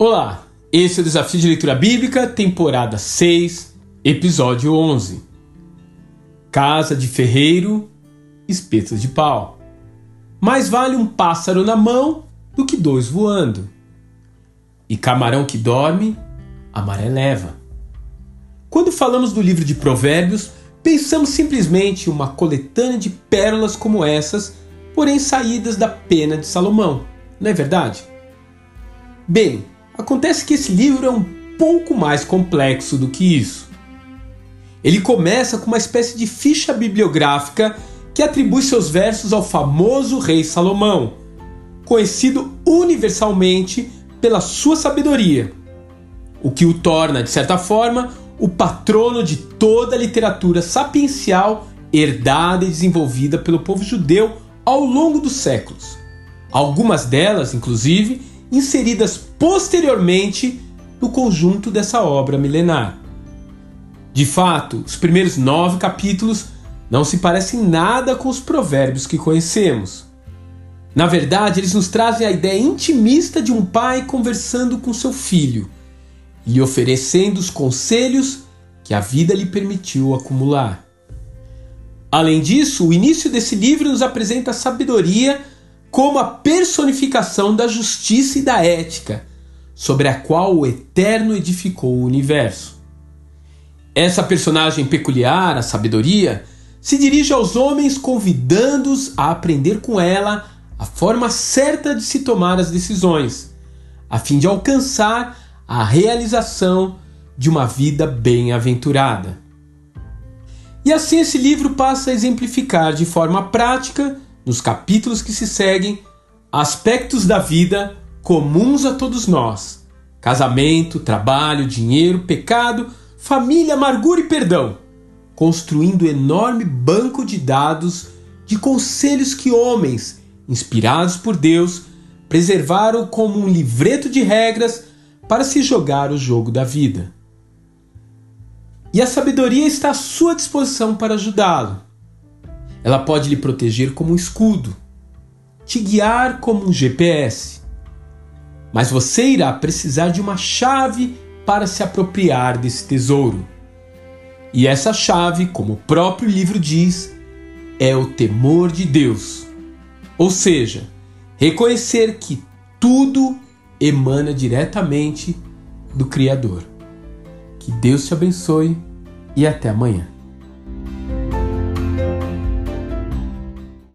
Olá, esse é o Desafio de Leitura Bíblica, temporada 6, episódio 11. Casa de ferreiro, espetos de pau. Mais vale um pássaro na mão do que dois voando. E camarão que dorme, a maré leva. Quando falamos do livro de Provérbios, pensamos simplesmente em uma coletânea de pérolas como essas, porém saídas da pena de Salomão, não é verdade? Bem, Acontece que esse livro é um pouco mais complexo do que isso. Ele começa com uma espécie de ficha bibliográfica que atribui seus versos ao famoso rei Salomão, conhecido universalmente pela sua sabedoria, o que o torna, de certa forma, o patrono de toda a literatura sapiencial herdada e desenvolvida pelo povo judeu ao longo dos séculos. Algumas delas, inclusive, inseridas posteriormente no conjunto dessa obra milenar. De fato, os primeiros nove capítulos não se parecem nada com os provérbios que conhecemos. Na verdade, eles nos trazem a ideia intimista de um pai conversando com seu filho, lhe oferecendo os conselhos que a vida lhe permitiu acumular. Além disso, o início desse livro nos apresenta a sabedoria como a personificação da justiça e da ética, sobre a qual o Eterno edificou o universo. Essa personagem peculiar, a sabedoria, se dirige aos homens convidando-os a aprender com ela a forma certa de se tomar as decisões, a fim de alcançar a realização de uma vida bem-aventurada. E assim esse livro passa a exemplificar de forma prática nos capítulos que se seguem, aspectos da vida comuns a todos nós: casamento, trabalho, dinheiro, pecado, família, amargura e perdão, construindo enorme banco de dados de conselhos que homens, inspirados por Deus, preservaram como um livreto de regras para se jogar o jogo da vida. E a sabedoria está à sua disposição para ajudá-lo. Ela pode lhe proteger como um escudo, te guiar como um GPS. Mas você irá precisar de uma chave para se apropriar desse tesouro. E essa chave, como o próprio livro diz, é o temor de Deus. Ou seja, reconhecer que tudo emana diretamente do Criador. Que Deus te abençoe e até amanhã.